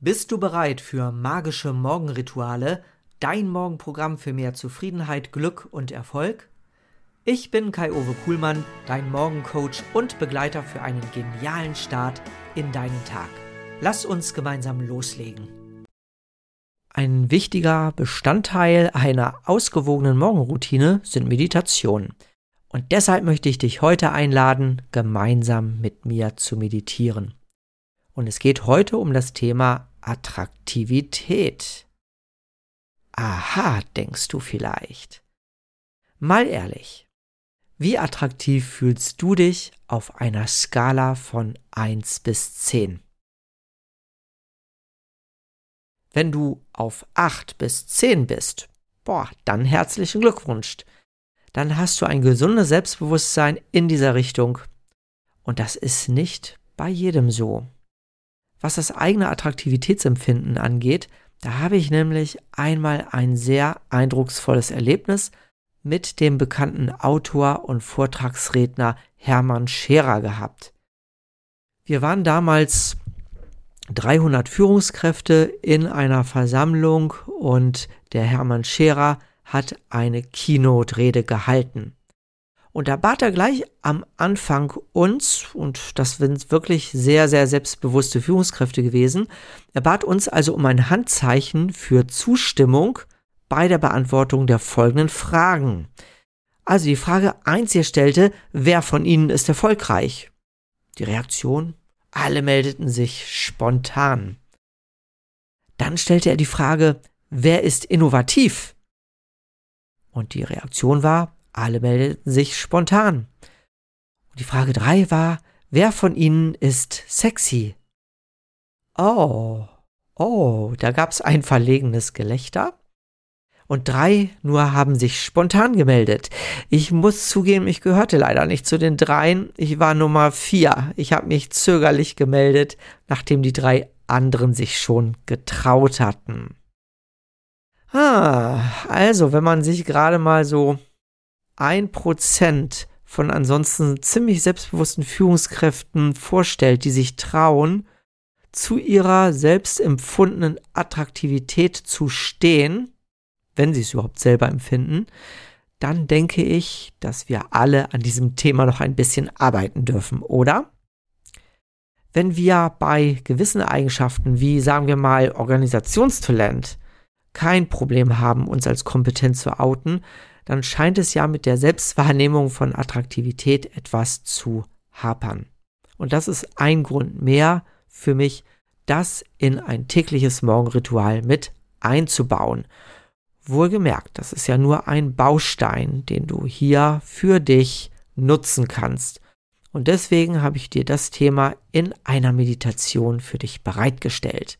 Bist du bereit für magische Morgenrituale, dein Morgenprogramm für mehr Zufriedenheit, Glück und Erfolg? Ich bin Kai-Uwe Kuhlmann, dein Morgencoach und Begleiter für einen genialen Start in deinen Tag. Lass uns gemeinsam loslegen. Ein wichtiger Bestandteil einer ausgewogenen Morgenroutine sind Meditationen. Und deshalb möchte ich dich heute einladen, gemeinsam mit mir zu meditieren. Und es geht heute um das Thema Attraktivität. Aha, denkst du vielleicht. Mal ehrlich, wie attraktiv fühlst du dich auf einer Skala von 1 bis 10? Wenn du auf 8 bis 10 bist, boah, dann herzlichen Glückwunsch. Dann hast du ein gesundes Selbstbewusstsein in dieser Richtung. Und das ist nicht bei jedem so. Was das eigene Attraktivitätsempfinden angeht, da habe ich nämlich einmal ein sehr eindrucksvolles Erlebnis mit dem bekannten Autor und Vortragsredner Hermann Scherer gehabt. Wir waren damals 300 Führungskräfte in einer Versammlung und der Hermann Scherer hat eine Keynote-Rede gehalten. Und da bat er gleich am Anfang uns, und das sind wirklich sehr, sehr selbstbewusste Führungskräfte gewesen, er bat uns also um ein Handzeichen für Zustimmung bei der Beantwortung der folgenden Fragen. Also die Frage 1 hier stellte, wer von Ihnen ist erfolgreich? Die Reaktion? Alle meldeten sich spontan. Dann stellte er die Frage, wer ist innovativ? Und die Reaktion war, alle meldeten sich spontan. Und die Frage drei war, wer von ihnen ist sexy? Oh, oh, da gab's ein verlegenes Gelächter. Und drei nur haben sich spontan gemeldet. Ich muss zugeben, ich gehörte leider nicht zu den dreien. Ich war Nummer vier. Ich habe mich zögerlich gemeldet, nachdem die drei anderen sich schon getraut hatten. Ah, also, wenn man sich gerade mal so ein Prozent von ansonsten ziemlich selbstbewussten Führungskräften vorstellt, die sich trauen, zu ihrer selbst empfundenen Attraktivität zu stehen, wenn sie es überhaupt selber empfinden, dann denke ich, dass wir alle an diesem Thema noch ein bisschen arbeiten dürfen, oder? Wenn wir bei gewissen Eigenschaften wie, sagen wir mal, Organisationstalent kein Problem haben, uns als kompetent zu outen, dann scheint es ja mit der Selbstwahrnehmung von Attraktivität etwas zu hapern. Und das ist ein Grund mehr für mich, das in ein tägliches Morgenritual mit einzubauen. Wohlgemerkt, das ist ja nur ein Baustein, den du hier für dich nutzen kannst. Und deswegen habe ich dir das Thema in einer Meditation für dich bereitgestellt.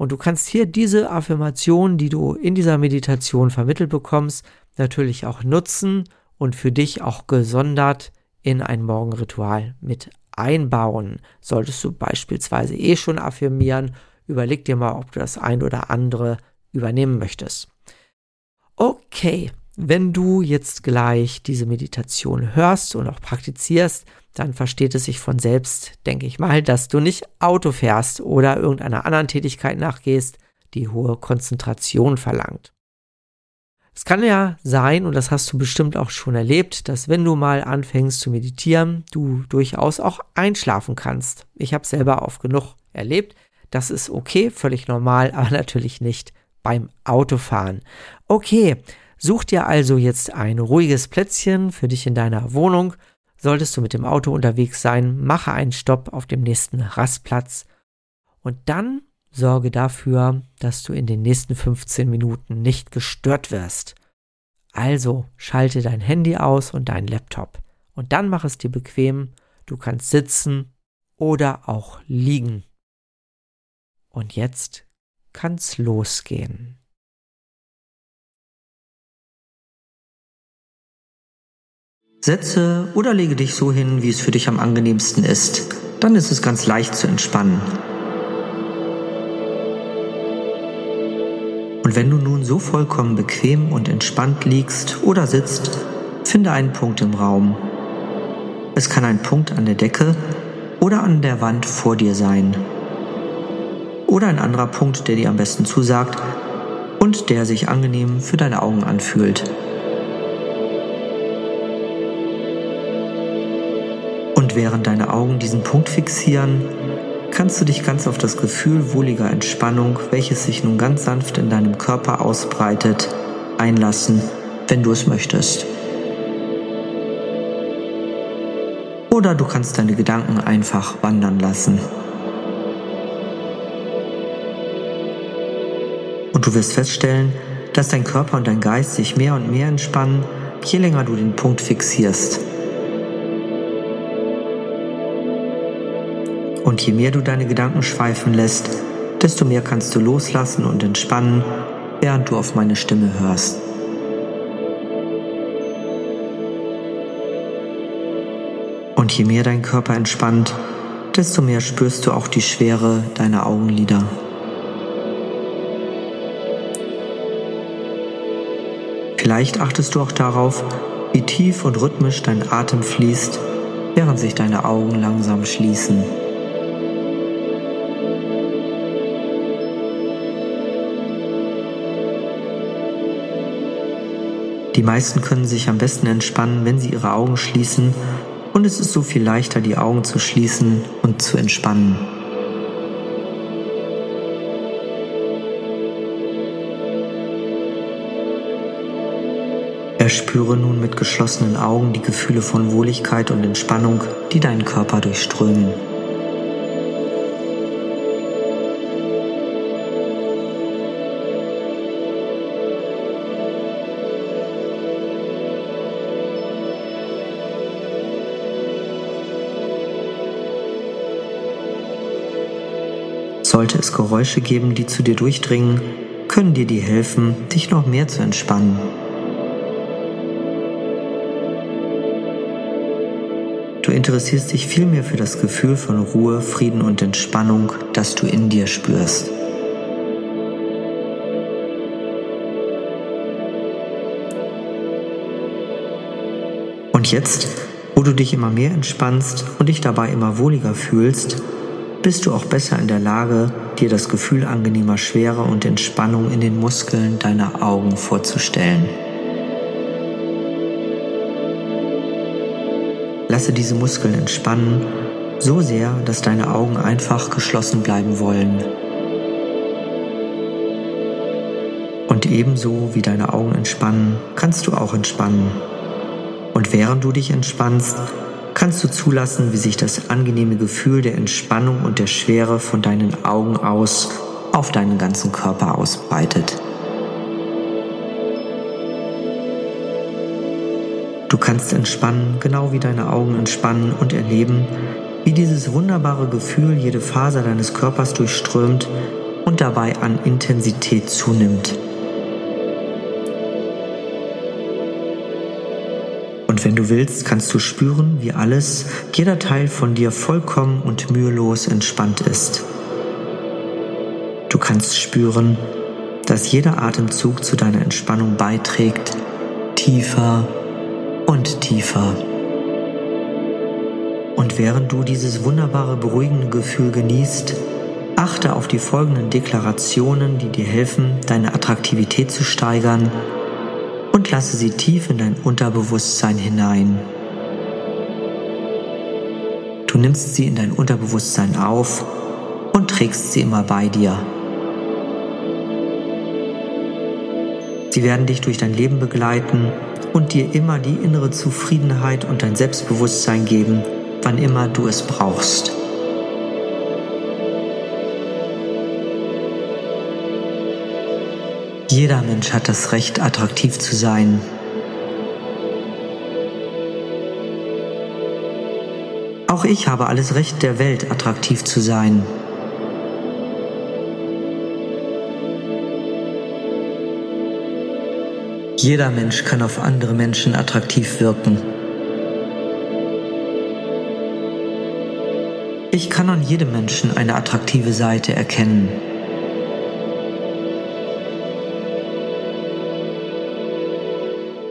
Und du kannst hier diese Affirmation, die du in dieser Meditation vermittelt bekommst, natürlich auch nutzen und für dich auch gesondert in ein Morgenritual mit einbauen. Solltest du beispielsweise eh schon affirmieren, überleg dir mal, ob du das ein oder andere übernehmen möchtest. Okay, wenn du jetzt gleich diese Meditation hörst und auch praktizierst, dann versteht es sich von selbst, denke ich mal, dass du nicht Auto fährst oder irgendeiner anderen Tätigkeit nachgehst, die hohe Konzentration verlangt. Es kann ja sein, und das hast du bestimmt auch schon erlebt, dass wenn du mal anfängst zu meditieren, du durchaus auch einschlafen kannst. Ich habe selber oft genug erlebt. Das ist okay, völlig normal, aber natürlich nicht beim Autofahren. Okay, such dir also jetzt ein ruhiges Plätzchen für dich in deiner Wohnung. Solltest du mit dem Auto unterwegs sein, mache einen Stopp auf dem nächsten Rastplatz und dann Sorge dafür, dass du in den nächsten 15 Minuten nicht gestört wirst. Also schalte dein Handy aus und deinen Laptop. Und dann mach es dir bequem. Du kannst sitzen oder auch liegen. Und jetzt kann's losgehen. Setze oder lege dich so hin, wie es für dich am angenehmsten ist. Dann ist es ganz leicht zu entspannen. Und wenn du nun so vollkommen bequem und entspannt liegst oder sitzt, finde einen Punkt im Raum. Es kann ein Punkt an der Decke oder an der Wand vor dir sein. oder ein anderer Punkt, der dir am besten zusagt und der sich angenehm für deine Augen anfühlt. Und während deine Augen diesen Punkt fixieren, kannst du dich ganz auf das Gefühl wohliger Entspannung, welches sich nun ganz sanft in deinem Körper ausbreitet, einlassen, wenn du es möchtest. Oder du kannst deine Gedanken einfach wandern lassen. Und du wirst feststellen, dass dein Körper und dein Geist sich mehr und mehr entspannen, je länger du den Punkt fixierst. Und je mehr du deine Gedanken schweifen lässt, desto mehr kannst du loslassen und entspannen, während du auf meine Stimme hörst. Und je mehr dein Körper entspannt, desto mehr spürst du auch die Schwere deiner Augenlider. Vielleicht achtest du auch darauf, wie tief und rhythmisch dein Atem fließt, während sich deine Augen langsam schließen. Die meisten können sich am besten entspannen, wenn sie ihre Augen schließen und es ist so viel leichter, die Augen zu schließen und zu entspannen. Erspüre nun mit geschlossenen Augen die Gefühle von Wohligkeit und Entspannung, die deinen Körper durchströmen. Sollte es Geräusche geben, die zu dir durchdringen, können dir die helfen, dich noch mehr zu entspannen. Du interessierst dich vielmehr für das Gefühl von Ruhe, Frieden und Entspannung, das du in dir spürst. Und jetzt, wo du dich immer mehr entspannst und dich dabei immer wohliger fühlst, bist du auch besser in der Lage, dir das Gefühl angenehmer Schwere und Entspannung in den Muskeln deiner Augen vorzustellen. Lasse diese Muskeln entspannen, so sehr, dass deine Augen einfach geschlossen bleiben wollen. Und ebenso wie deine Augen entspannen, kannst du auch entspannen. Und während du dich entspannst, kannst du zulassen, wie sich das angenehme Gefühl der Entspannung und der Schwere von deinen Augen aus auf deinen ganzen Körper ausbreitet. Du kannst entspannen, genau wie deine Augen entspannen und erleben, wie dieses wunderbare Gefühl jede Faser deines Körpers durchströmt und dabei an Intensität zunimmt. Und wenn du willst, kannst du spüren, wie alles, jeder Teil von dir vollkommen und mühelos entspannt ist. Du kannst spüren, dass jeder Atemzug zu deiner Entspannung beiträgt, tiefer und tiefer. Und während du dieses wunderbare beruhigende Gefühl genießt, achte auf die folgenden Deklarationen, die dir helfen, deine Attraktivität zu steigern und lasse sie tief in dein Unterbewusstsein hinein. Du nimmst sie in dein Unterbewusstsein auf und trägst sie immer bei dir. Sie werden dich durch dein Leben begleiten und dir immer die innere Zufriedenheit und dein Selbstbewusstsein geben, wann immer du es brauchst. Jeder Mensch hat das Recht, attraktiv zu sein. Auch ich habe alles Recht der Welt, attraktiv zu sein. Jeder Mensch kann auf andere Menschen attraktiv wirken. Ich kann an jedem Menschen eine attraktive Seite erkennen.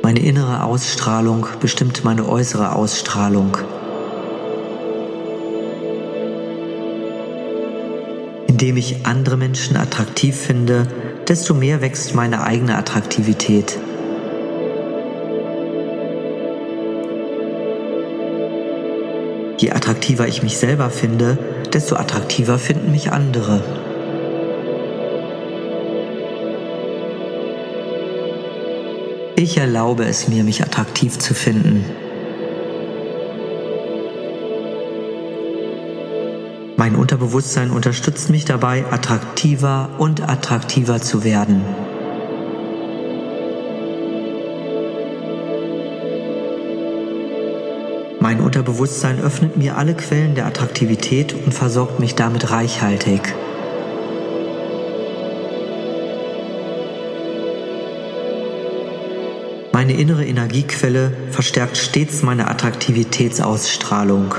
Meine innere Ausstrahlung bestimmt meine äußere Ausstrahlung. In Indem ich andere Menschen attraktiv finde, desto mehr wächst meine eigene Attraktivität. Je attraktiver ich mich selber finde, desto attraktiver finden mich andere. Ich erlaube es mir, mich attraktiv zu finden. Mein Unterbewusstsein unterstützt mich dabei, attraktiver und attraktiver zu werden. Mein Unterbewusstsein öffnet mir alle Quellen der Attraktivität und versorgt mich damit reichhaltig. Meine innere Energiequelle verstärkt stets meine Attraktivitätsausstrahlung.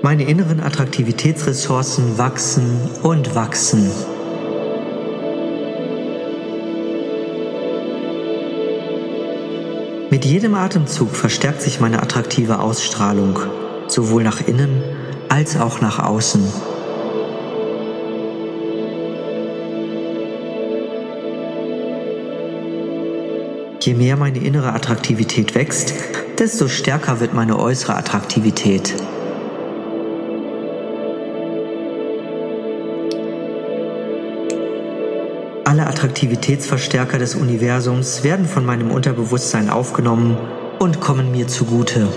Meine inneren Attraktivitätsressourcen wachsen und wachsen. Mit jedem Atemzug verstärkt sich meine attraktive Ausstrahlung, sowohl nach innen als auch nach außen. Je mehr meine innere Attraktivität wächst, desto stärker wird meine äußere Attraktivität. Alle Attraktivitätsverstärker des Universums werden von meinem Unterbewusstsein aufgenommen und kommen mir zugute.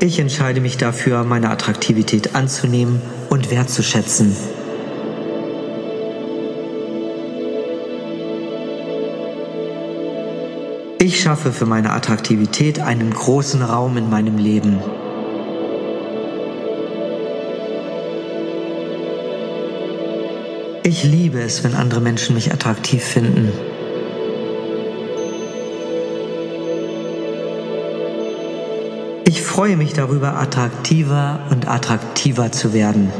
Ich entscheide mich dafür, meine Attraktivität anzunehmen und wertzuschätzen. Ich schaffe für meine Attraktivität einen großen Raum in meinem Leben. Ich liebe es, wenn andere Menschen mich attraktiv finden. Ich freue mich darüber, attraktiver und attraktiver zu werden.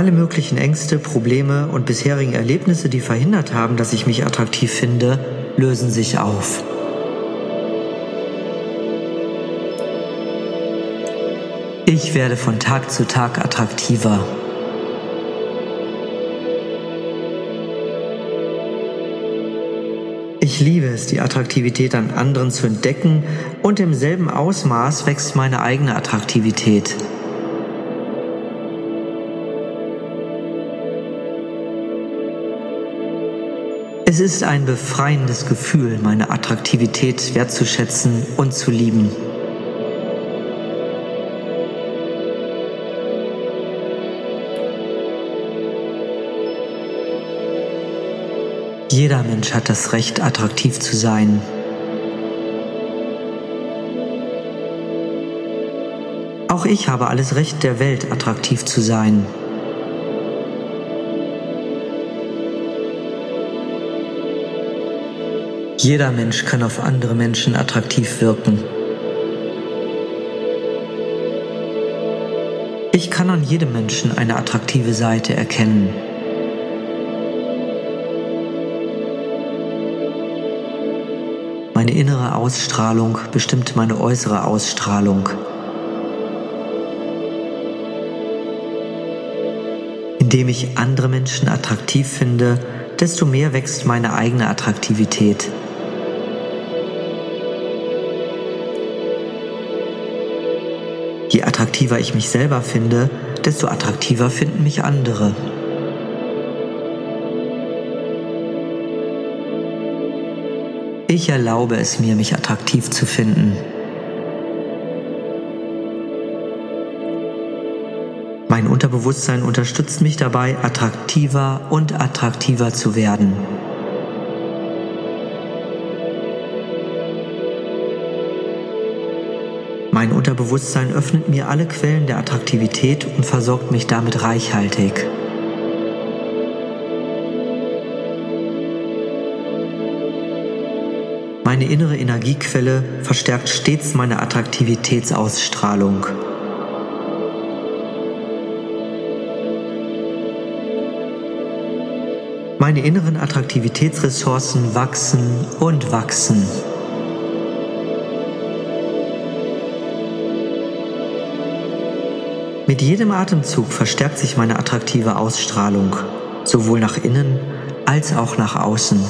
Alle möglichen Ängste, Probleme und bisherigen Erlebnisse, die verhindert haben, dass ich mich attraktiv finde, lösen sich auf. Ich werde von Tag zu Tag attraktiver. Ich liebe es, die Attraktivität an anderen zu entdecken und im selben Ausmaß wächst meine eigene Attraktivität. Es ist ein befreiendes Gefühl, meine Attraktivität wertzuschätzen und zu lieben. Jeder Mensch hat das Recht, attraktiv zu sein. Auch ich habe alles Recht der Welt, attraktiv zu sein. Jeder Mensch kann auf andere Menschen attraktiv wirken. Ich kann an jedem Menschen eine attraktive Seite erkennen. Meine innere Ausstrahlung bestimmt meine äußere Ausstrahlung. Indem ich andere Menschen attraktiv finde, desto mehr wächst meine eigene Attraktivität. Je attraktiver ich mich selber finde, desto attraktiver finden mich andere. Ich erlaube es mir, mich attraktiv zu finden. Mein Unterbewusstsein unterstützt mich dabei, attraktiver und attraktiver zu werden. Bewusstsein öffnet mir alle Quellen der Attraktivität und versorgt mich damit reichhaltig. Meine innere Energiequelle verstärkt stets meine Attraktivitätsausstrahlung. Meine inneren Attraktivitätsressourcen wachsen und wachsen. Mit jedem Atemzug verstärkt sich meine attraktive Ausstrahlung, sowohl nach innen als auch nach außen.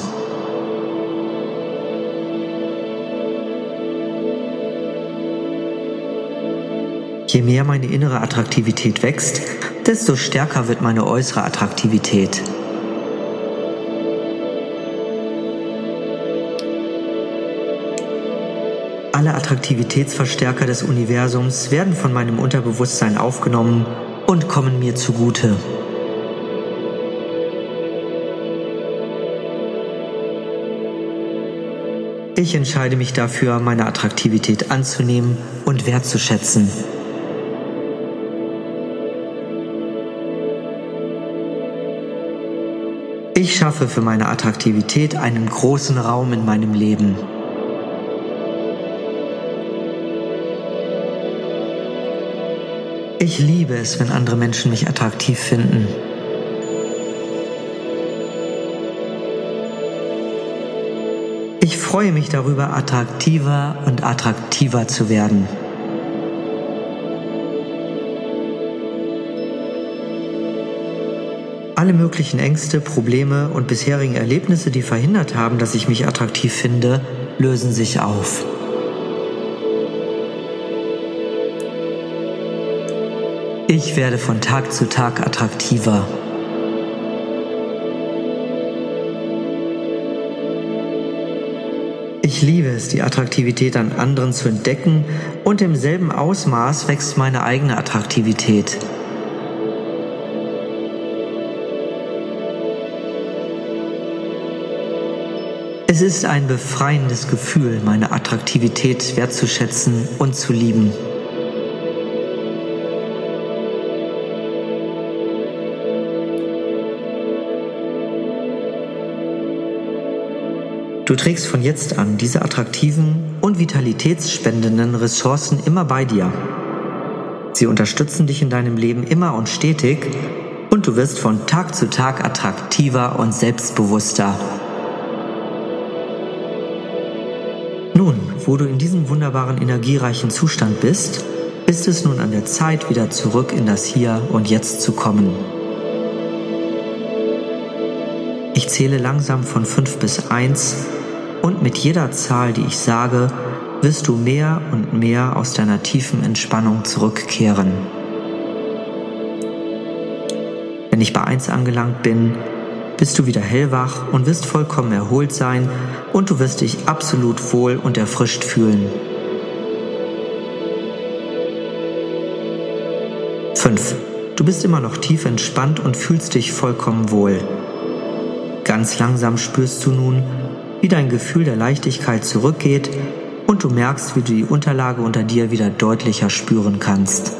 Je mehr meine innere Attraktivität wächst, desto stärker wird meine äußere Attraktivität. Alle Attraktivitätsverstärker des Universums werden von meinem Unterbewusstsein aufgenommen und kommen mir zugute. Ich entscheide mich dafür, meine Attraktivität anzunehmen und wertzuschätzen. Ich schaffe für meine Attraktivität einen großen Raum in meinem Leben. Ich liebe es, wenn andere Menschen mich attraktiv finden. Ich freue mich darüber, attraktiver und attraktiver zu werden. Alle möglichen Ängste, Probleme und bisherigen Erlebnisse, die verhindert haben, dass ich mich attraktiv finde, lösen sich auf. Ich werde von Tag zu Tag attraktiver. Ich liebe es, die Attraktivität an anderen zu entdecken und im selben Ausmaß wächst meine eigene Attraktivität. Es ist ein befreiendes Gefühl, meine Attraktivität wertzuschätzen und zu lieben. Du trägst von jetzt an diese attraktiven und vitalitätsspendenden Ressourcen immer bei dir. Sie unterstützen dich in deinem Leben immer und stetig und du wirst von Tag zu Tag attraktiver und selbstbewusster. Nun, wo du in diesem wunderbaren energiereichen Zustand bist, ist es nun an der Zeit, wieder zurück in das Hier und Jetzt zu kommen. Ich zähle langsam von 5 bis 1 und mit jeder Zahl, die ich sage, wirst du mehr und mehr aus deiner tiefen Entspannung zurückkehren. Wenn ich bei 1 angelangt bin, bist du wieder hellwach und wirst vollkommen erholt sein und du wirst dich absolut wohl und erfrischt fühlen. 5. Du bist immer noch tief entspannt und fühlst dich vollkommen wohl. Ganz langsam spürst du nun, wie dein Gefühl der Leichtigkeit zurückgeht und du merkst, wie du die Unterlage unter dir wieder deutlicher spüren kannst.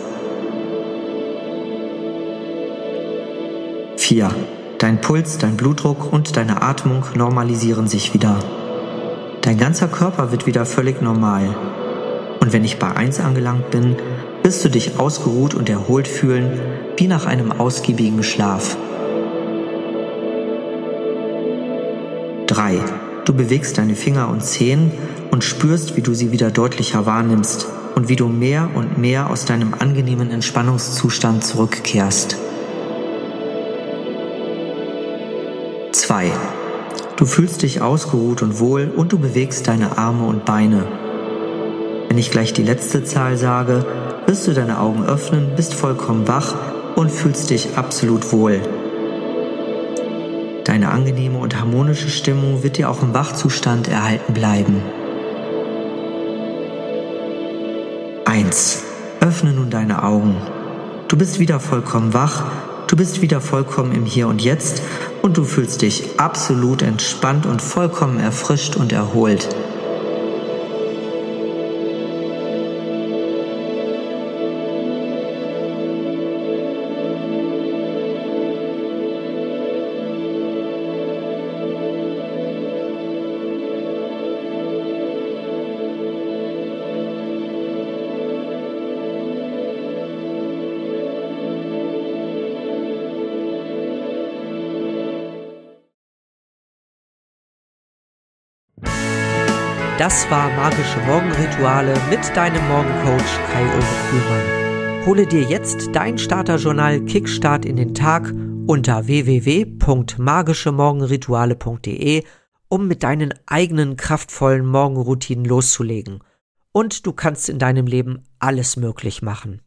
4. Dein Puls, dein Blutdruck und deine Atmung normalisieren sich wieder. Dein ganzer Körper wird wieder völlig normal. Und wenn ich bei 1 angelangt bin, wirst du dich ausgeruht und erholt fühlen, wie nach einem ausgiebigen Schlaf. 3. Du bewegst deine Finger und Zehen und spürst, wie du sie wieder deutlicher wahrnimmst und wie du mehr und mehr aus deinem angenehmen Entspannungszustand zurückkehrst. 2. Du fühlst dich ausgeruht und wohl und du bewegst deine Arme und Beine. Wenn ich gleich die letzte Zahl sage, wirst du deine Augen öffnen, bist vollkommen wach und fühlst dich absolut wohl. Deine angenehme und harmonische Stimmung wird dir auch im Wachzustand erhalten bleiben. 1. Öffne nun deine Augen. Du bist wieder vollkommen wach, du bist wieder vollkommen im Hier und Jetzt und du fühlst dich absolut entspannt und vollkommen erfrischt und erholt. Das war Magische Morgenrituale mit deinem Morgencoach Kuhlmann. Hole dir jetzt dein Starterjournal Kickstart in den Tag unter www.magischemorgenrituale.de, um mit deinen eigenen kraftvollen Morgenroutinen loszulegen. Und du kannst in deinem Leben alles möglich machen.